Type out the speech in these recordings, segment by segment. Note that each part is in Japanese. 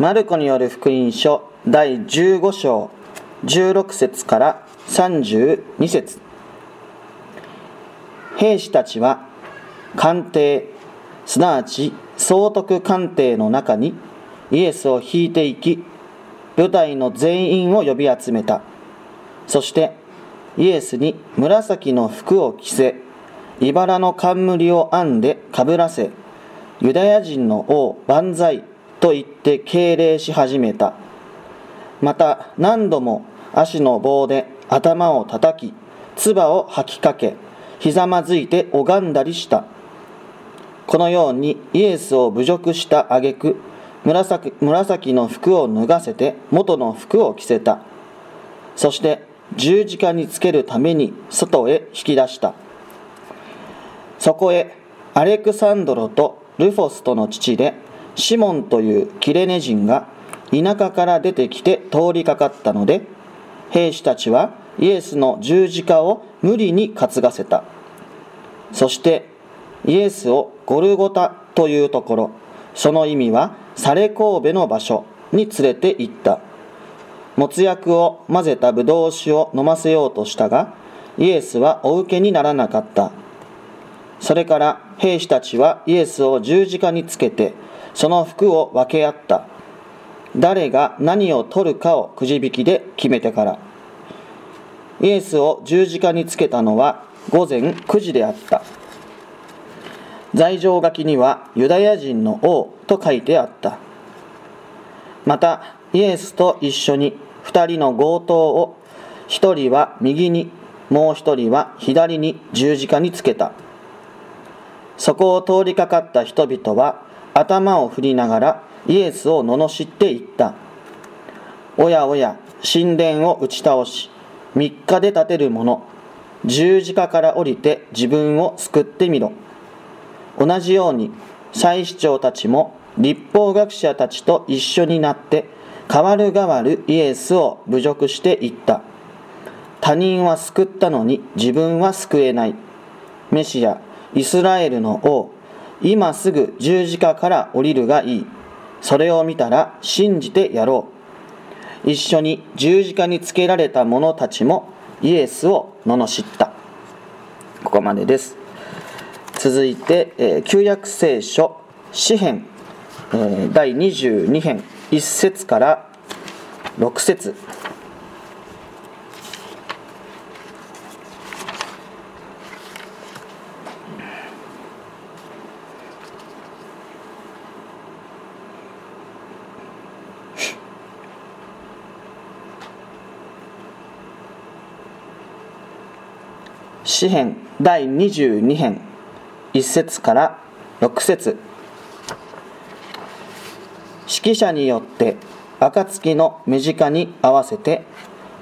マルコによる福音書第15章16節から32節。兵士たちは官邸すなわち総督官邸の中にイエスを引いていき部隊の全員を呼び集めた。そしてイエスに紫の服を着せ茨の冠を編んでかぶらせユダヤ人の王万歳と言って敬礼し始めた。また何度も足の棒で頭を叩き唾を吐きかけひざまずいて拝んだりした。このようにイエスを侮辱した挙句紫紫の服を脱がせて元の服を着せた。そして十字架につけるために外へ引き出した。そこへアレクサンドロとルフォスとの父でシモンというキレネ人が田舎から出てきて通りかかったので兵士たちはイエスの十字架を無理に担がせた。そしてイエスをゴルゴタというところその意味はサレ神戸の場所に連れて行った。もつ薬を混ぜたブドウ酒を飲ませようとしたがイエスはお受けにならなかった。それから兵士たちはイエスを十字架につけてその服を分け合った。誰が何を取るかをくじ引きで決めてから。イエスを十字架につけたのは午前9時であった。罪状書きにはユダヤ人の王と書いてあった。またイエスと一緒に2人の強盗を1人は右にもう1人は左に十字架につけた。そこを通りかかった人々は頭を振りながらイエスを罵っていった。おやおや神殿を打ち倒し3日で建てる者十字架から降りて自分を救ってみろ。同じように祭司長たちも立法学者たちと一緒になって代わる代わるイエスを侮辱していった。他人は救ったのに自分は救えない。メシアイスラエルの王今すぐ十字架から降りるがいい。それを見たら信じてやろう。一緒に十字架につけられた者たちもイエスを罵った。ここまでです。続いて、えー、旧約聖書詩編、えー、第22編1節から6節。詩編第22編1節から6節。指揮者によって暁の目近に合わせて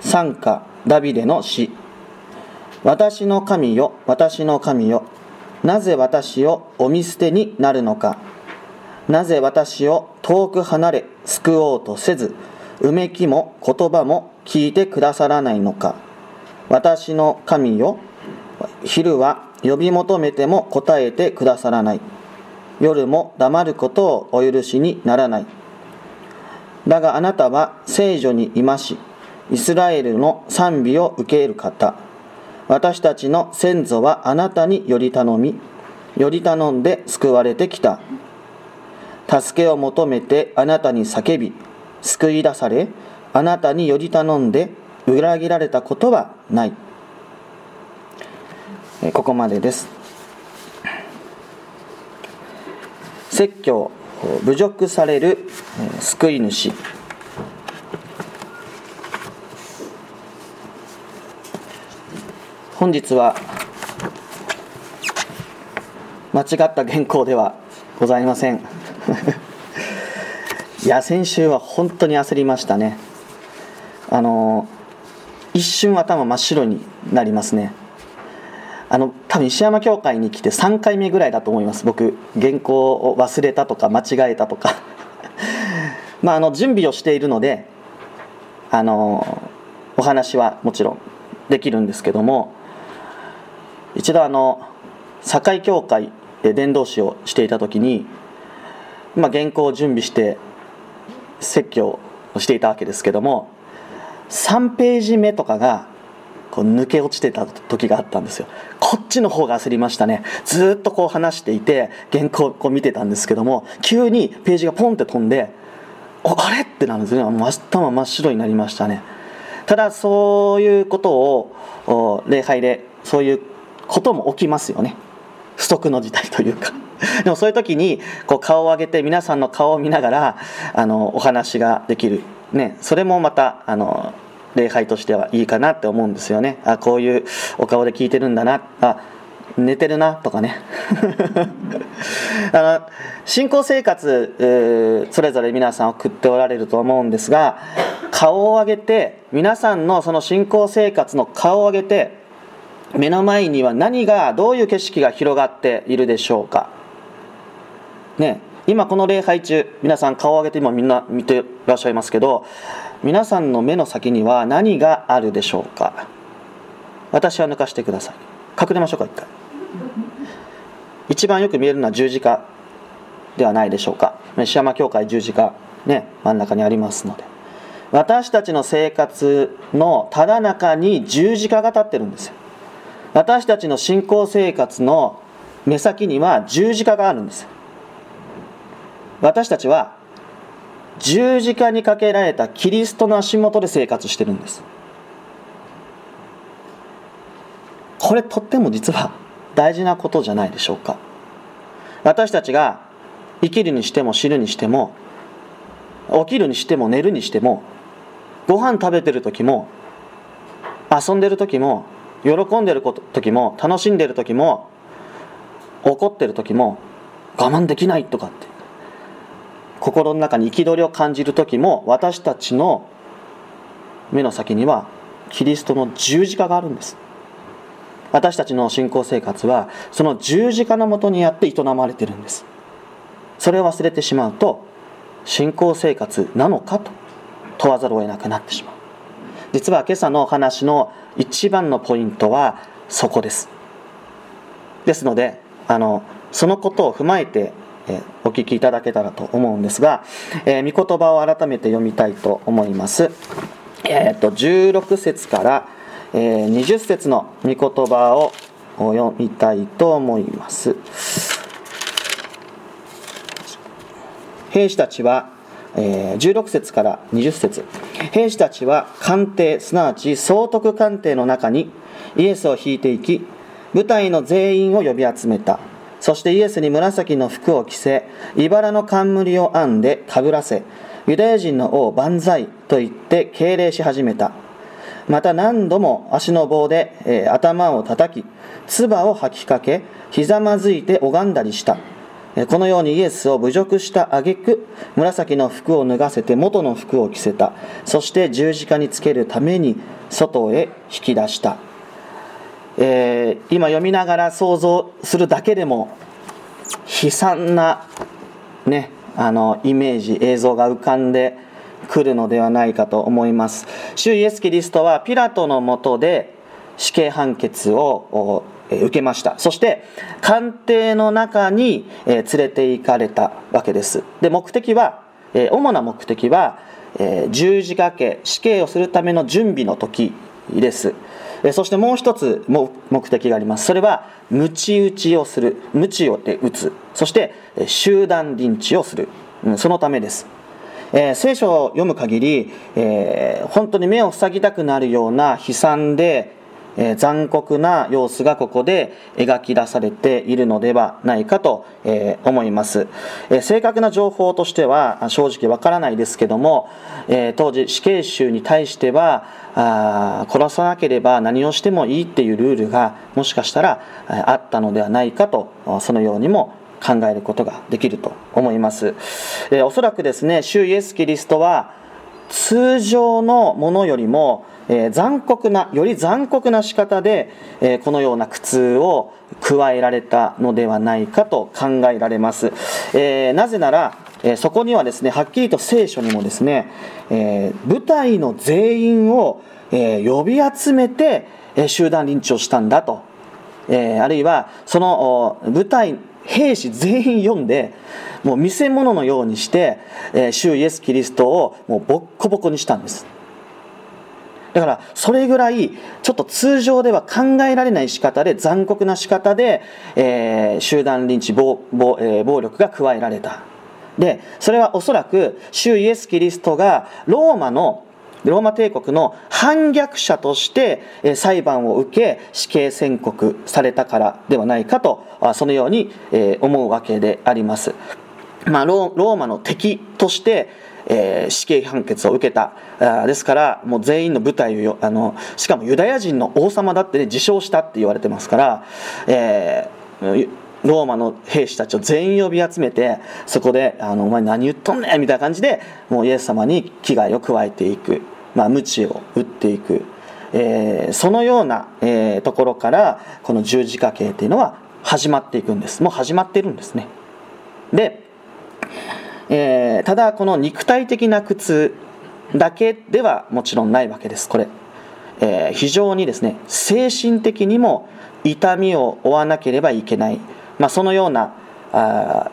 賛歌ダビデの詩。私の神よ私の神よなぜ私をお見捨てになるのか。なぜ私を遠く離れ救おうとせずうめきも言葉も聞いてくださらないのか。私の神よ昼は呼び求めても答えてくださらない。夜も黙ることをお許しにならない。だがあなたは聖女にいましイスラエルの賛美を受ける方。私たちの先祖はあなたにより頼みより頼んで救われてきた。助けを求めてあなたに叫び救い出されあなたにより頼んで裏切られたことはない。ここまでです。説教侮辱される救い主。本日は間違った原稿ではございません。いや先週は本当に焦りましたね。あの一瞬頭真っ白になりますね。あの多分石山教会に来て3回目ぐらいだと思います。僕原稿を忘れたとか間違えたとか。まああの準備をしているのであのお話はもちろんできるんですけども一度あの堺教会で伝道師をしていた時に、まあ、原稿を準備して説教をしていたわけですけども3ページ目とかがこう抜け落ちてた時があったんですよ。こっちの方が焦りましたね。ずっとこう話していて原稿をこう見てたんですけども急にページがポンって飛んであれ？ってなるんですね。頭真っ白になりましたね。ただそういうことを礼拝でそういうことも起きますよね。不測の事態というか。でもそういう時にこう顔を上げて皆さんの顔を見ながらあのお話ができる、ね、それもまたあの礼拝としてはいいかなって思うんですよね。あこういうお顔で聞いてるんだな。あ寝てるなとかね。あの信仰生活それぞれ皆さん送っておられると思うんですが顔を上げて皆さんのその信仰生活の顔を上げて目の前には何がどういう景色が広がっているでしょうか。ね今この礼拝中皆さん顔を上げて今みんな見てらっしゃいますけど皆さんの目の先には何があるでしょうか？私は抜かしてください。隠れましょうか一回。一番よく見えるのは十字架ではないでしょうか？飯山教会十字架ね真ん中にありますので。私たちの生活のただ中に十字架が立ってるんですよ。私たちの信仰生活の目先には十字架があるんです私たちは十字架にかけられたキリストの足元で生活してるんです。これとっても実は大事なことじゃないでしょうか。私たちが生きるにしても死ぬにしても起きるにしても寝るにしてもご飯食べてる時も遊んでる時も喜んでる時も楽しんでる時も怒ってる時も我慢できないとかって。心の中に憤りを感じる時も私たちの目の先にはキリストの十字架があるんです。私たちの信仰生活はその十字架のもとにあって営まれてるんです。それを忘れてしまうと信仰生活なのかと問わざるを得なくなってしまう。実は今朝のお話の一番のポイントはそこです。ですのであのそのことを踏まえてえお聞きいただけたらと思うんですが、えー、御言葉を改めて読みたいと思います。えー、と16節から、えー、20節の御言葉を読みたいと思います。兵士たちは、えー、16節から20節兵士たちは官邸すなわち総督官邸の中にイエスを引いていき部隊の全員を呼び集めたそしてイエスに紫の服を着せ、茨の冠を編んでかぶらせ、ユダヤ人の王万歳と言って敬礼し始めた。また何度も足の棒で、えー、頭を叩き、唾を吐きかけ、ひざまずいて拝んだりした。このようにイエスを侮辱した挙句紫の服を脱がせて元の服を着せたそして十字架につけるために外へ引き出したえー、今読みながら想像するだけでも悲惨な、ね、あのイメージ映像が浮かんでくるのではないかと思います。主イエス・キリストはピラトのもとで死刑判決を受けました。そして官邸の中に連れて行かれたわけです。で目的は主な目的は十字架家死刑をするための準備の時です。そしてもう一つ目的があります。それは鞭打ちをする。鞭を打つ。そして集団臨地をする。そのためです。えー、聖書を読む限り、えー、本当に目を塞ぎたくなるような悲惨で、えー、残酷な様子がここで描き出されているのではないかと、え思います、え正確な情報としては正直わからないですけども、え当時死刑囚に対してはあ殺さなければ何をしてもいいっていうルールがもしかしたらあったのではないかとそのようにも考えることができると思います、えおそらくですね主イエス・キリストは通常のものよりも、残酷なより残酷な仕方で、このような苦痛を加えられたのではないかと考えられます、えなぜならそこにはですねはっきりと聖書にもですね、え、部隊の全員を、呼び集めて、集団リンチをしたんだと、えあるいはその部隊兵士全員読んでもう見せ物のようにして、えー、主イエス・キリストをもうボッコボコにしたんです。だからそれぐらいちょっと通常では考えられない仕方で残酷な仕方で、えー、集団リンチ暴暴,、えー、暴力が加えられた。でそれはおそらく主イエス・キリストがローマのローマ帝国の反逆者として裁判を受け死刑宣告されたからではないかとそのように思うわけであります、まあ、ローマの敵として死刑判決を受けた。ですからもう全員の部隊をあのしかもユダヤ人の王様だって、ね、自称したって言われてますから、えー、ローマの兵士たちを全員呼び集めてそこであの「お前何言っとんねん」みたいな感じでもうイエス様に危害を加えていく、まあ、鞭を打っていく、えー、そのような、えー、ところからこの十字架刑っていうのは始まっていくんです。もう始まってるんですね。で、えー、ただこの肉体的な苦痛だけではもちろんないわけですこれ、えー、非常にですね精神的にも痛みを負わなければいけない。まあ、そのようなあ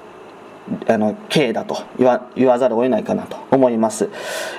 あの刑だと言わ言わざるを得ないかなと思います、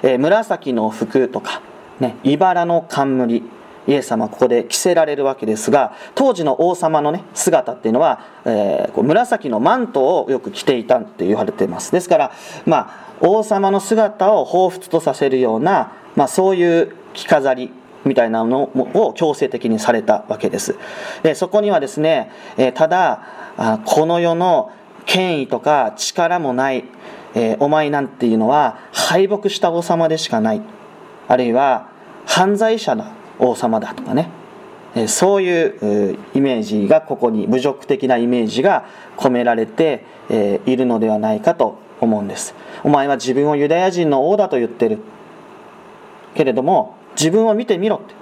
えー、紫の服とか、ね、茨の冠。イエス様はここで着せられるわけですが当時の王様の、ね、姿っていうのは、えー、こう紫のマントをよく着ていたって言われています。ですから、まあ、王様の姿を彷彿とさせるような、まあ、そういう着飾りみたいなのを強制的にされたわけです。でそこにはですね、えー、ただこの世の権威とか力もない、えー、お前なんていうのは敗北した王様でしかない。あるいは犯罪者の王様だとかね、そういうイメージがここに侮辱的なイメージが込められて、いるのではないかと思うんです。お前は自分をユダヤ人の王だと言ってる。けれども自分を見てみろって。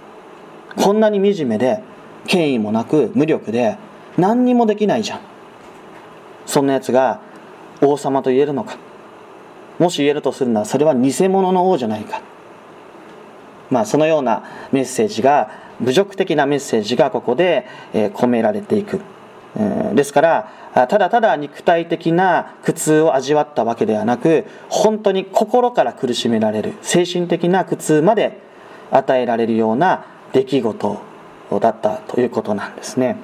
こんなに惨めで権威もなく無力で何にもできないじゃん。そんなやつが王様と言えるのか。もし言えるとするならそれは偽物の王じゃないか。まあそのようなメッセージが侮辱的なメッセージがここで込められていくですからただただ肉体的な苦痛を味わったわけではなく本当に心から苦しめられる精神的な苦痛まで与えられるような出来事だったということなんですね。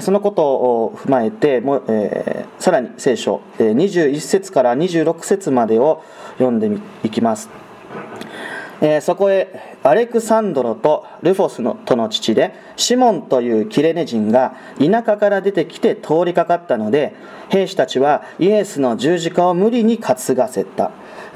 そのことを踏まえても、え、さらに聖書21節から26節までを読んでいきます、えー、そこへアレクサンドロとルフォスのとの父でシモンというキレネ人が田舎から出てきて通りかかったので兵士たちはイエスの十字架を無理に担がせた。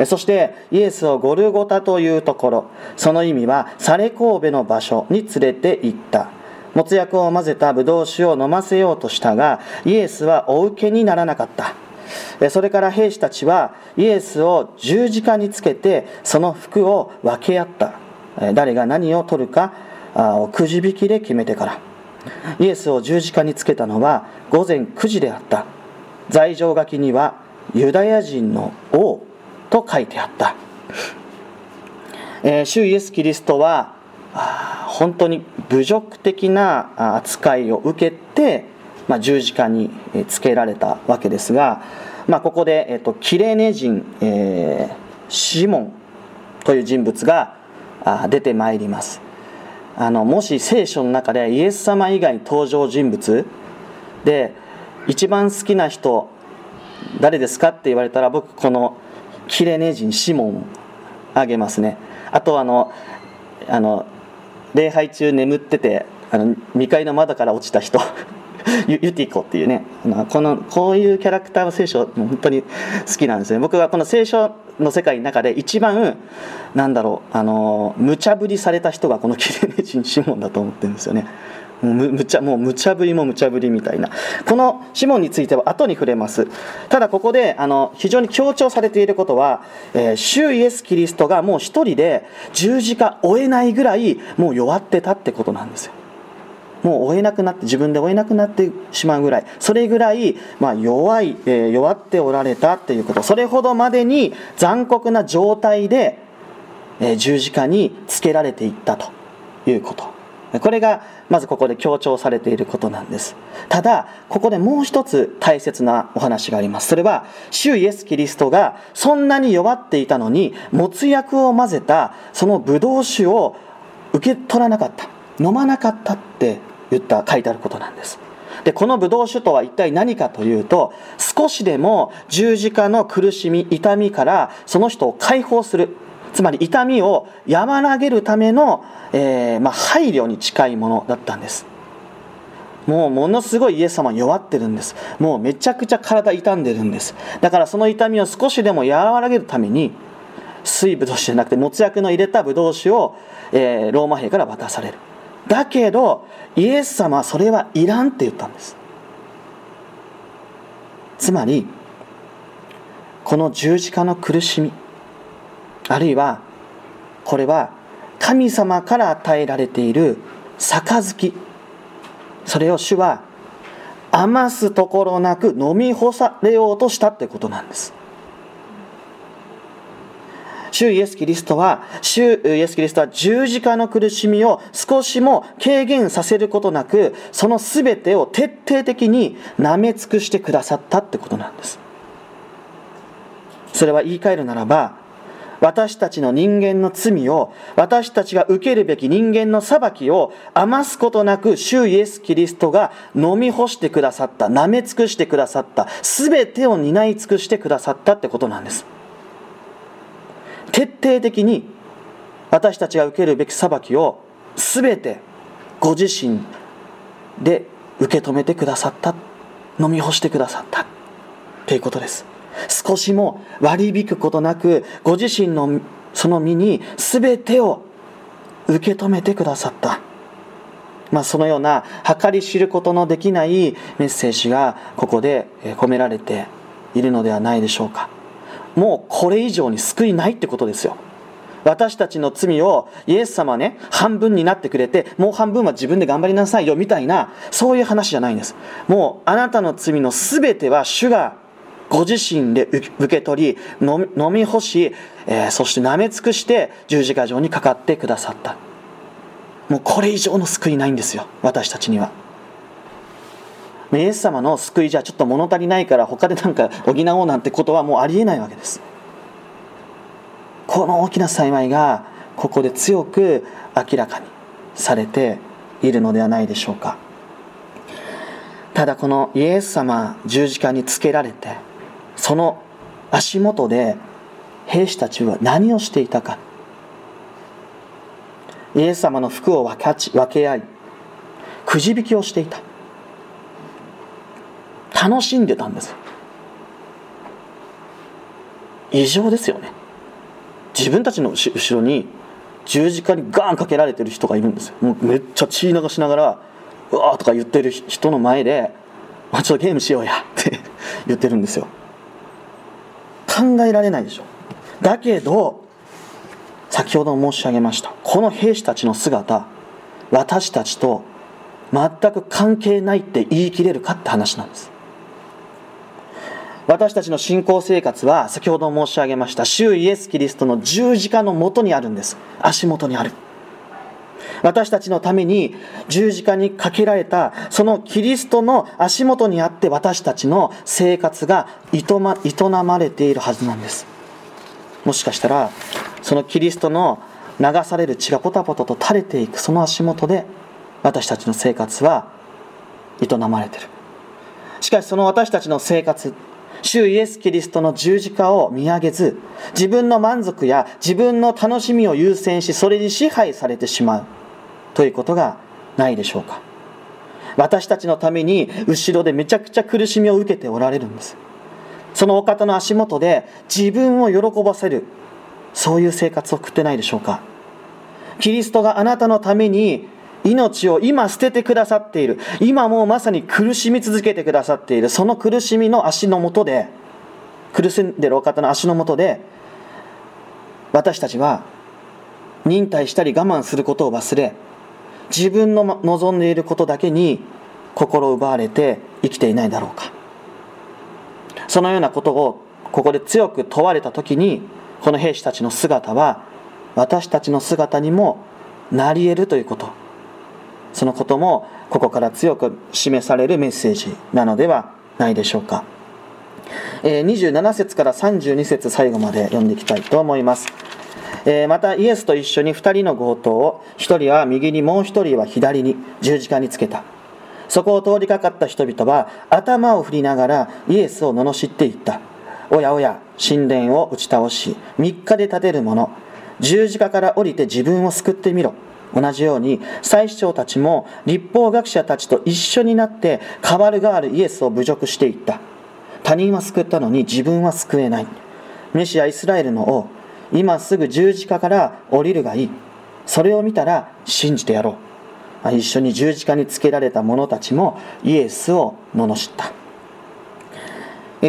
そしてイエスをゴルゴタというところ。その意味はサレ神戸の場所に連れて行った。もつ薬を混ぜたブドウ酒を飲ませようとしたがイエスはお受けにならなかった。それから兵士たちはイエスを十字架につけてその服を分け合った。誰が何を取るかをくじ引きで決めてから。イエスを十字架につけたのは午前9時であった。罪状書きにはユダヤ人の王と書いてあった、えー、主イエス・キリストは本当に侮辱的な扱いを受けて、まあ、十字架につけられたわけですが、まあ、ここで、えっと、キレネ人、えー、シモンという人物が出てまいります。あのもし聖書の中でイエス様以外登場人物で一番好きな人誰ですか？って言われたら僕このキレネ人シモンあげますね。あとあのあの礼拝中眠っててあの2階の窓から落ちた人。ユティコっていうねこのこういうキャラクターの聖書本当に好きなんですね。僕はこの聖書の世界の中で一番なんだろうあの無茶ぶりされた人がこのキレネ人シモンだと思ってるんですよね。もうむちゃもう無茶ぶりも無茶ぶりみたいな。このシモンについては後に触れます。ただここであの非常に強調されていることは、えー、主イエス・キリストがもう一人で十字架追えないぐらいもう弱ってたってことなんですよ。もう追えなくなって自分で追えなくなってしまうぐらいそれぐらい、まあ、弱い、えー、弱っておられたっていうこと。それほどまでに残酷な状態で、えー、十字架につけられていったということ。これがまずここで強調されていることなんです。ただここでもう一つ大切なお話があります。それは主イエス・キリストがそんなに弱っていたのにもつ薬を混ぜたそのブドウ酒を受け取らなかった。飲まなかったって言った書いてあることなんです。でこのブドウ酒とは一体何かというと少しでも十字架の苦しみ痛みからその人を解放する。つまり痛みを和らげるための、えー、まあ、配慮に近いものだったんです。もうものすごいイエス様弱ってるんです。もうめちゃくちゃ体傷んでるんです。だからその痛みを少しでも和らげるために水ぶどう酒じゃなくてもつ薬の入れたぶどう酒を、えー、ローマ兵から渡される。だけどイエス様はそれはいらんって言ったんです。つまりこの十字架の苦しみあるいはこれは神様から与えられている杯。それを主は余すところなく飲み干されようとしたってことなんです。主イエス・キリストは、主イエス・キリストは十字架の苦しみを少しも軽減させることなく、その全てを徹底的に舐め尽くしてくださったってことなんです。それは言い換えるならば、私たちの人間の罪を、私たちが受けるべき人間の裁きを余すことなく、主イエス・キリストが飲み干してくださった、舐め尽くしてくださった、すべてを担い尽くしてくださったってことなんです。徹底的に私たちが受けるべき裁きを全てご自身で受け止めてくださった飲み干してくださったということです。少しも割り引くことなくご自身のその身に全てを受け止めてくださった。まあ、そのような計り知ることのできないメッセージがここで込められているのではないでしょうか。もうこれ以上に救いないってことですよ。私たちの罪をイエス様はね半分になってくれてもう半分は自分で頑張りなさいよみたいなそういう話じゃないんです。もうあなたの罪の全ては主がご自身で受け取り飲み干し、えー、そして舐め尽くして十字架上にかかってくださった。もうこれ以上の救いないんですよ私たちには。イエス様の救いじゃちょっと物足りないから他でなんか補おうなんてことはもうありえないわけです。この大きな幸いがここで強く明らかにされているのではないでしょうか。ただこのイエス様十字架につけられてその足元で兵士たちは何をしていたか。イエス様の服を分け合いくじ引きをしていた。楽しんでたんです異常ですよね。自分たちの後ろに十字架にガーンかけられてる人がいるんですよ。もうめっちゃ血流しながら「うわ」とか言ってる人の前で「ちょっとゲームしようや」って 言ってるんですよ。考えられないでしょ。だけど先ほど申し上げましたこの兵士たちの姿私たちと全く関係ないって言い切れるかって話なんです。私たちの信仰生活は先ほど申し上げました主イエス・キリストの十字架のもとにあるんです。足元にある。私たちのために十字架にかけられたそのキリストの足元にあって私たちの生活が営まれているはずなんです。もしかしたらそのキリストの流される血がポタポタと垂れていくその足元で私たちの生活は営まれている。しかしその私たちの生活主イエス・キリストの十字架を見上げず、自分の満足や自分の楽しみを優先し、それに支配されてしまうということがないでしょうか。私たちのために後ろでめちゃくちゃ苦しみを受けておられるんです。そのお方の足元で自分を喜ばせる、そういう生活を送ってないでしょうか。キリストがあなたのために命を今捨ててくださっている。今もうまさに苦しみ続けてくださっている。その苦しみの足のもとで、苦しんでるお方の足のもとで、私たちは忍耐したり我慢することを忘れ、自分の望んでいることだけに心を奪われて生きていないだろうか。そのようなことをここで強く問われた時に、この兵士たちの姿は私たちの姿にもなり得るということ。そのこともここから強く示されるメッセージなのではないでしょうか、え、27節から32節最後まで読んでいきたいと思います。え、またイエスと一緒に2人の強盗を1人は右にもう1人は左に十字架につけた。そこを通りかかった人々は頭を振りながらイエスを罵っていった。おやおや神殿を打ち倒し3日で建てる者十字架から降りて自分を救ってみろ。同じように祭司長たちも立法学者たちと一緒になって代わる代わるイエスを侮辱していった。他人は救ったのに自分は救えない。メシアイスラエルの王今すぐ十字架から降りるがいい。それを見たら信じてやろう。一緒に十字架につけられた者たちもイエスを罵った。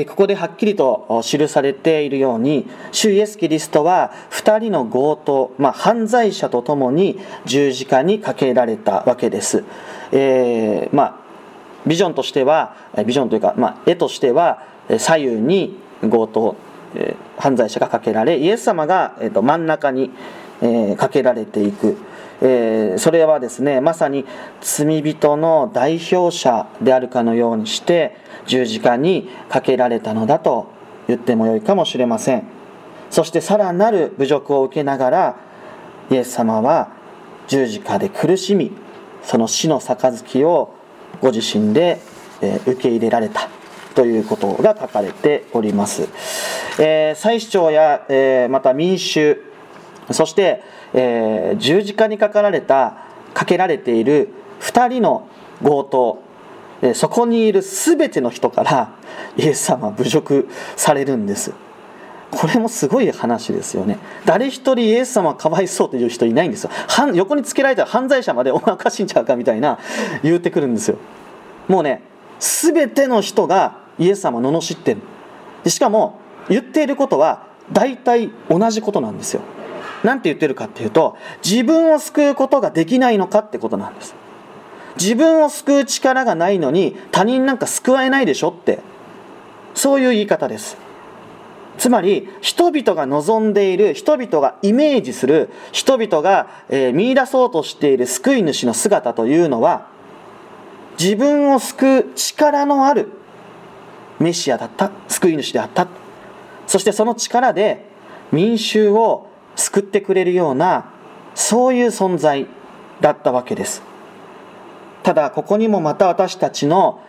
ここではっきりと記されているように主イエス・キリストは2人の強盗、まあ、犯罪者と共に十字架にかけられたわけです、えー、まあ、ビジョンとしてはビジョンというか、まあ、絵としては左右に強盗え犯罪者がかけられイエス様が、えー、と真ん中に、え、かけられていく、えー、それはですねまさに罪人の代表者であるかのようにして十字架にかけられたのだと言ってもよいかもしれませんそしてさらなる侮辱を受けながらイエス様は十字架で苦しみその死の杯をご自身で受け入れられたということが書かれております。えー、祭司長や、えー、また民衆、そして、えー、十字架にかかられた、かけられている2人の強盗、えそこにいる全ての人からイエス様は侮辱されるんです。これもすごい話ですよね。誰一人イエス様かわいそうという人いないんですよ。横につけられたら犯罪者までお前おかしいんちゃうかみたいな言うてくるんですよ。もうね、全ての人がイエス様を罵ってるしかも言っていることは大体同じことなんですよ何て言ってるかっていうと自分を救うことができないのかってことなんです。自分を救う力がないのに他人なんか救えないでしょって。そういう言い方です。つまり人々が望んでいる人々がイメージする人々が、えー、見出そうとしている救い主の姿というのは自分を救う力のあるメシアだった救い主であった。そしてその力で民衆を救ってくれるようなそういう存在だったわけです。ただここにもまた私たちの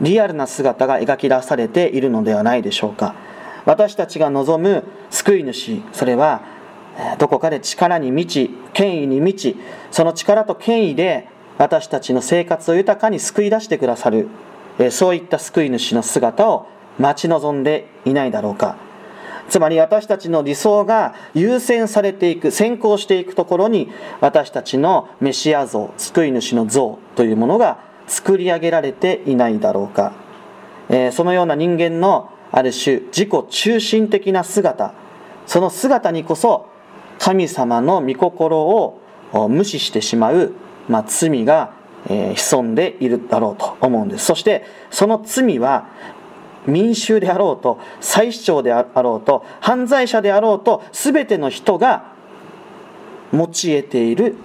リアルな姿が描き出されているのではないでしょうか。私たちが望む救い主それはどこかで力に満ち権威に満ちその力と権威で私たちの生活を豊かに救い出してくださるそういった救い主の姿を待ち望んでいないだろうか。つまり私たちの理想が優先されていく先行していくところに私たちのメシア像救い主の像というものが作り上げられていないだろうか、えー、そのような人間のある種自己中心的な姿その姿にこそ神様の御心を無視してしまう、まあ、罪がえー、潜んでいるだろうと思うんです。そしてその罪は民衆であろうと祭司長であろうと犯罪者であろうと全ての人が持ち得ている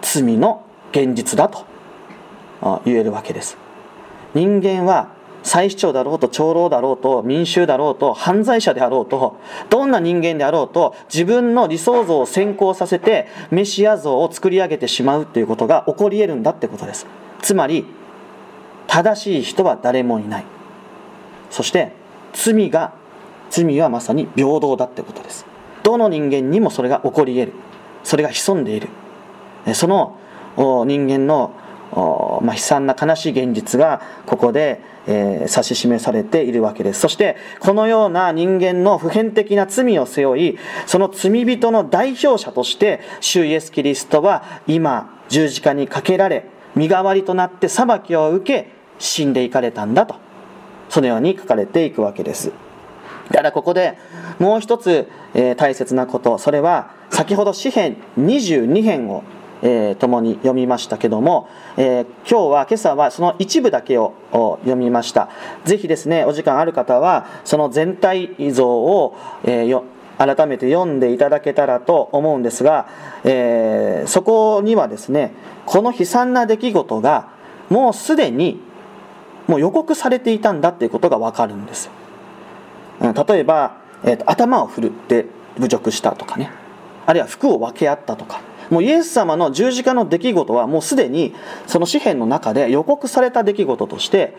罪の現実だと言えるわけです。人間は再市長だろうと長老だろうと民衆だろうと犯罪者であろうとどんな人間であろうと自分の理想像を先行させてメシア像を作り上げてしまうということが起こり得るんだってことです。つまり正しい人は誰もいない。そして罪が罪はまさに平等だってことです。どの人間にもそれが起こり得る。それが潜んでいる。その人間のま、悲惨な悲しい現実がここで、え、指し示されているわけです。そしてこのような人間の普遍的な罪を背負いその罪人の代表者として主イエス・キリストは今十字架にかけられ身代わりとなって裁きを受け死んでいかれたんだと。そのように書かれていくわけです。だここでもう一つ、えー、大切なこと。それは先ほど詩編22編をえー、共に読みましたけども、えー、今日は今朝はその一部だけを読みました。ぜひですねお時間ある方はその全体像を、えー、改めて読んでいただけたらと思うんですが、え、そこにはですねこの悲惨な出来事がもうすでにもう予告されていたんだっていうことが分かるんです。例えば、えーと、頭を振るって侮辱したとかね。あるいは服を分け合ったとか。もうイエス様の十字架の出来事はもうすでにその詩篇の中で予告された出来事として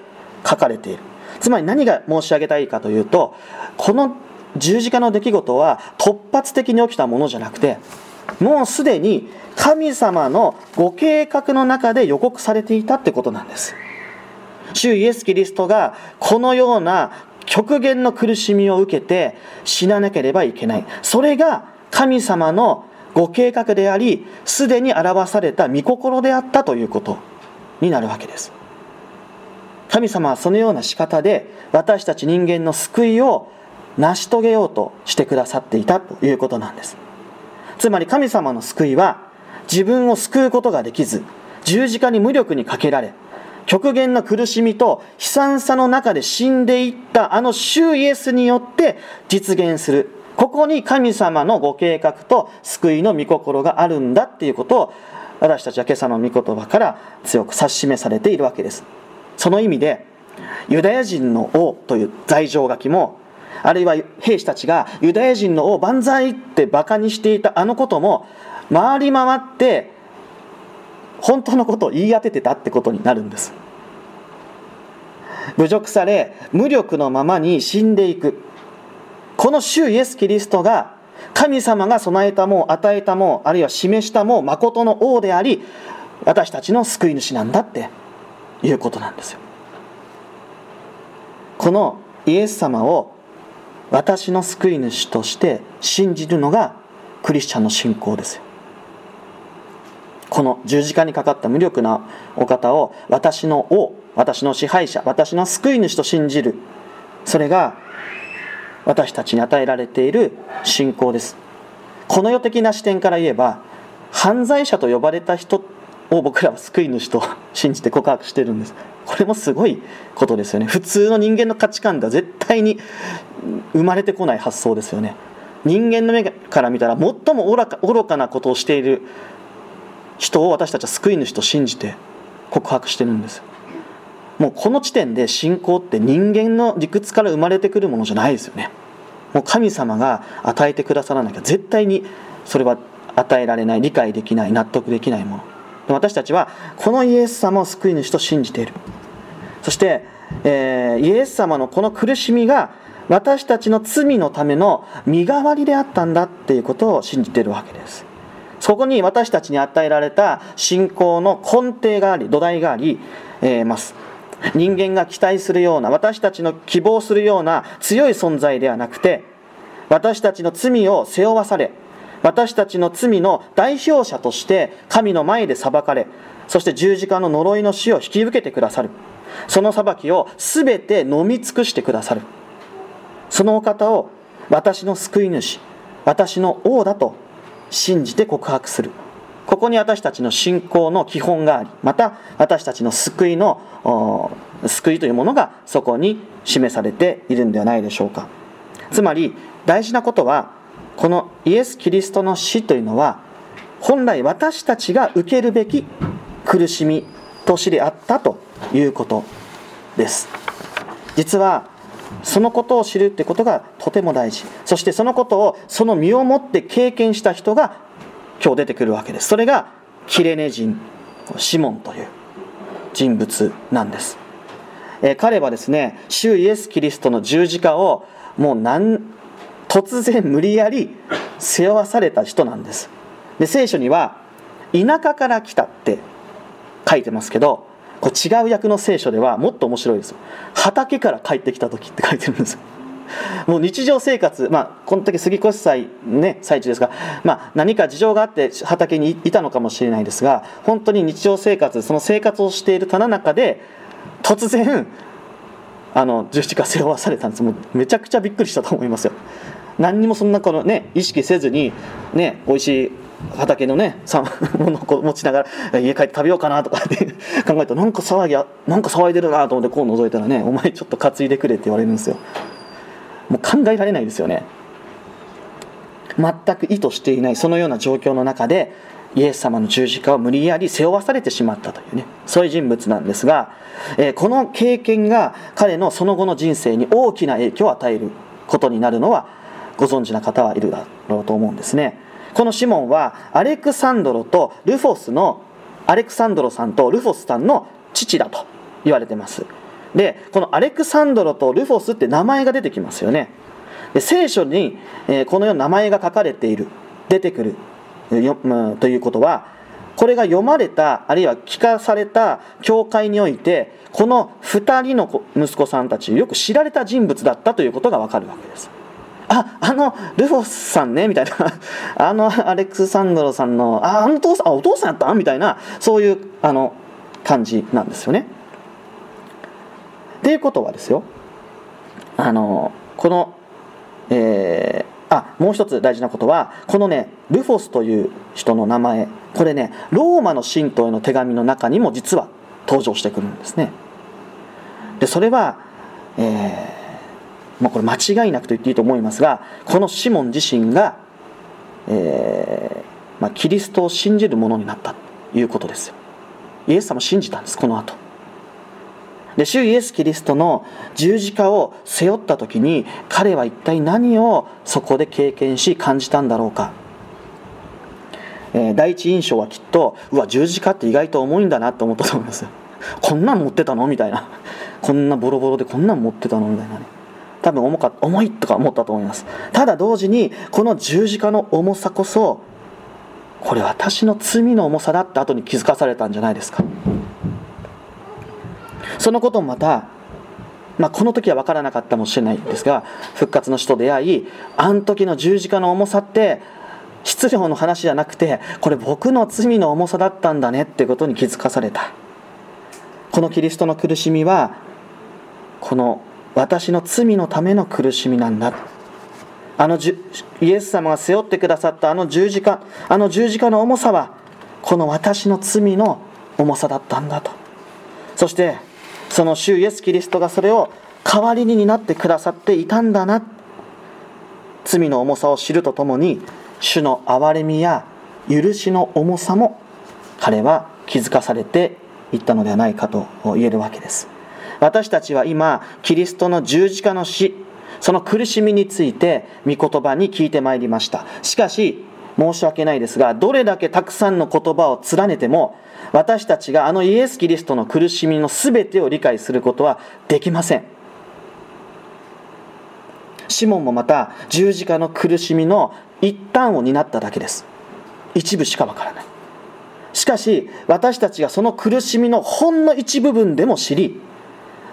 書かれている。つまり何が申し上げたいかというとこの十字架の出来事は突発的に起きたものじゃなくてもうすでに神様のご計画の中で予告されていたってことなんです。主イエス・キリストがこのような極限の苦しみを受けて死ななければいけない。それが神様のご計画でありすでに表された御心であったということになるわけです。神様はそのような仕方で私たち人間の救いを成し遂げようとしてくださっていたということなんです。つまり神様の救いは自分を救うことができず十字架に無力にかけられ極限の苦しみと悲惨さの中で死んでいったあの主イエスによって実現する。ここに神様のご計画と救いの御心があるんだっていうことを私たちは今朝の御言葉から強く指し示されているわけです。その意味でユダヤ人の王という罪状書きもあるいは兵士たちがユダヤ人の王万歳ってバカにしていたあのことも回り回って本当のことを言い当ててたってことになるんです。侮辱され無力のままに死んでいく。この主イエス・キリストが神様が備えたも与えたもあるいは示したも誠の王であり私たちの救い主なんだっていうことなんですよ。このイエス様を私の救い主として信じるのがクリスチャンの信仰ですよ。この十字架にかかった無力なお方を私の王私の支配者私の救い主と信じる。それが私たちに与えられている信仰です。この世的な視点から言えば犯罪者と呼ばれた人を僕らは救い主と信じて告白してるんです。これもすごいことですよね。普通の人間の価値観では絶対に生まれてこない発想ですよね。人間の目から見たら最も愚かなことをしている人を私たちは救い主と信じて告白してるんです。もうこの地点で信仰って人間の理屈から生まれてくるものじゃないですよね。もう神様が与えてくださらなきゃ絶対にそれは与えられない理解できない納得できないもの。私たちはこのイエス様を救い主と信じている。そして、えー、イエス様のこの苦しみが私たちの罪のための身代わりであったんだっていうことを信じているわけです。そこに私たちに与えられた信仰の根底があり土台があり、え、ます。人間が期待するような私たちの希望するような強い存在ではなくて私たちの罪を背負わされ私たちの罪の代表者として神の前で裁かれそして十字架の呪いの死を引き受けてくださる。その裁きを全て飲み尽くしてくださる。そのお方を私の救い主私の王だと信じて告白する。ここに私たちの信仰の基本がありまた私たちの救いの救いというものがそこに示されているんではないでしょうか。つまり大事なことはこのイエス・キリストの死というのは本来私たちが受けるべき苦しみと死であったということです。実はそのことを知るってことがとても大事。そしてそのことをその身をもって経験した人が今日出てくるわけです。それがキレネ人シモンという人物なんです、え、彼はですね主イエス・キリストの十字架をもう何突然無理やり背負わされた人なんです。で聖書には田舎から来たって書いてますけどこれ違う役の聖書ではもっと面白いですよ。畑から帰ってきた時って書いてるんです もう日常生活、まあ、この時杉越祭、ね、最中ですが、まあ、何か事情があって畑にいたのかもしれないですが本当に日常生活その生活をしている棚中で突然あの十字架背負わされたんです。もうめちゃくちゃびっくりしたと思いますよ。何にもそんなこの、ね、意識せずに、ね、美味しい畑のねもの を持ちながら家帰って食べようかなとかって 考えたらなんか騒ぎなんか騒いでるなと思ってこう覗いたらねお前ちょっと担いでくれって言われるんですよ。もう考えられないですよね。全く意図していないそのような状況の中でイエス様の十字架を無理やり背負わされてしまったというねそういう人物なんですが、えー、この経験が彼のその後の人生に大きな影響を与えることになるのはご存知な方はいるだろうと思うんですね。このシモンはアレクサンドロとルフォスのアレクサンドロさんとルフォスさんの父だと言われてます。でこのアレクサンドロとルフォスって名前が出てきますよね。で聖書に、このような名前が書かれている出てくる、ということはこれが読まれたあるいは聞かされた教会においてこの2人の息子さんたちよく知られた人物だったということがわかるわけです。ああのルフォスさんねみたいな。あのアレクサンドロさんのああの父さんあお父さんやった？みたいなそういうあの感じなんですよね。っていうことはですよ。あのこのえー、あもう一つ大事なことはこのねルフォスという人の名前これねローマの信徒への手紙の中にも実は登場してくるんですね。でそれは、えー、もうこれ間違いなくと言っていいと思いますがこのシモン自身が、えーまあ、キリストを信じる者になったということですよ。イエス様信じたんですこの後。で主イエス・キリストの十字架を背負った時に彼は一体何をそこで経験し感じたんだろうか、えー、第一印象はきっとうわ十字架って意外と重いんだなと思ったと思いますこんなん持ってたの？みたいな。こんなボロボロでこんなん持ってたの？みたいなね。多分重か重いとか思ったと思います。ただ同時にこの十字架の重さこそこれ私の罪の重さだって後に気づかされたんじゃないですか。そのこともまた、まあ、この時は分からなかったかもしれないんですが復活の死と出会いあの時の十字架の重さって質量の話じゃなくてこれ僕の罪の重さだったんだねってことに気づかされた。このキリストの苦しみはこの私の罪のための苦しみなんだ。あのイエス様が背負ってくださったあの十字架あの十字架の重さはこの私の罪の重さだったんだと。そしてその主イエス・キリストがそれを代わりに担ってくださっていたんだな。罪の重さを知るとともに主の憐れみや許しの重さも彼は気づかされていったのではないかと言えるわけです。私たちは今キリストの十字架の死その苦しみについて御言葉に聞いてまいりました。しかし申し訳ないですがどれだけたくさんの言葉を連ねても私たちがあのイエス・キリストの苦しみの全てを理解することはできません。シモンもまた十字架の苦しみの一端を担っただけです。一部しかわからない。しかし私たちがその苦しみのほんの一部分でも知り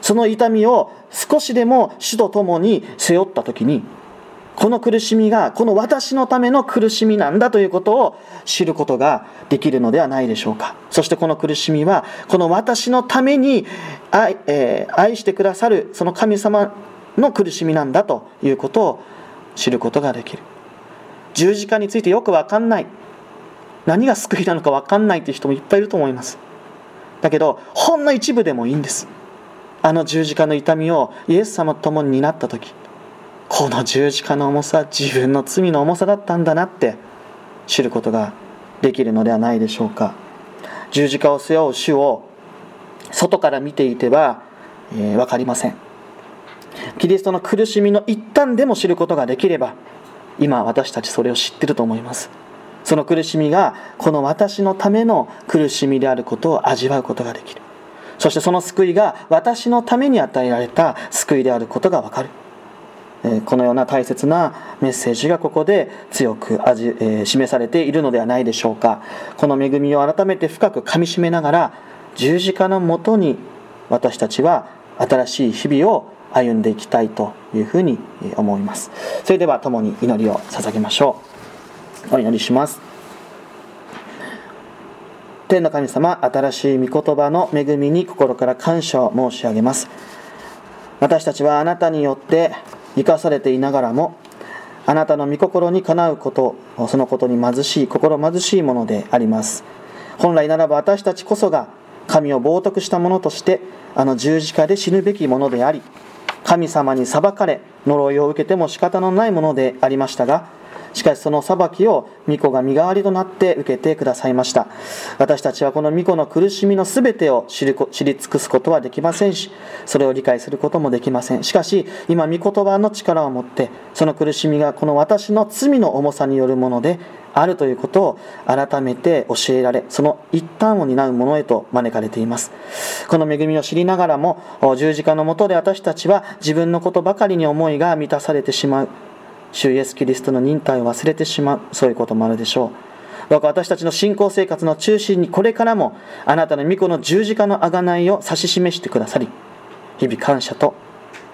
その痛みを少しでも主と共に背負った時にこの苦しみがこの私のための苦しみなんだということを知ることができるのではないでしょうか。そしてこの苦しみはこの私のために愛,、えー、愛してくださるその神様の苦しみなんだということを知ることができる。十字架についてよく分かんない。何が救いなのか分かんないという人もいっぱいいると思います。だけどほんの一部でもいいんです。あの十字架の痛みをイエス様と共に担った時この十字架の重さ自分の罪の重さだったんだなって知ることができるのではないでしょうか。十字架を背負う主を外から見ていては、えー、分かりません。キリストの苦しみの一端でも知ることができれば今私たちそれを知ってると思います。その苦しみがこの私のための苦しみであることを味わうことができる。そしてその救いが私のために与えられた救いであることがわかる。このような大切なメッセージがここで強く味、え示されているのではないでしょうか。この恵みを改めて深くかみしめながら十字架のもとに私たちは新しい日々を歩んでいきたいというふうに思います。それでは共に祈りを捧げましょう。お祈りします。天の神様新しい御言葉の恵みに心から感謝を申し上げます。私たちはあなたによって生かされていながらもあなたの御心にかなうことそのことに貧しい心貧しいものであります。本来ならば私たちこそが神を冒涜したものとしてあの十字架で死ぬべきものであり神様に裁かれ呪いを受けても仕方のないものでありましたがしかしその裁きを巫女が身代わりとなって受けてくださいました。私たちはこの巫女の苦しみの全てを知り知り尽くすことはできませんしそれを理解することもできません。しかし今御言葉の力を持ってその苦しみがこの私の罪の重さによるものであるということを改めて教えられその一端を担う者へと招かれています。この恵みを知りながらも十字架のもとで私たちは自分のことばかりに思いが満たされてしまう。主イエス・キリストの忍耐を忘れてしまうそういうこともあるでしょう。どうか私たちの信仰生活の中心にこれからもあなたの御子の十字架の贖いを指し示してくださり日々感謝と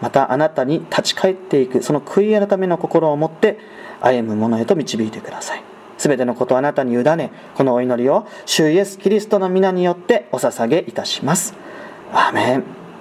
またあなたに立ち返っていくその悔い改めの心を持って歩む者へと導いてください。すべてのことをあなたに委ねこのお祈りを主イエス・キリストの皆によってお捧げいたします。アーメン。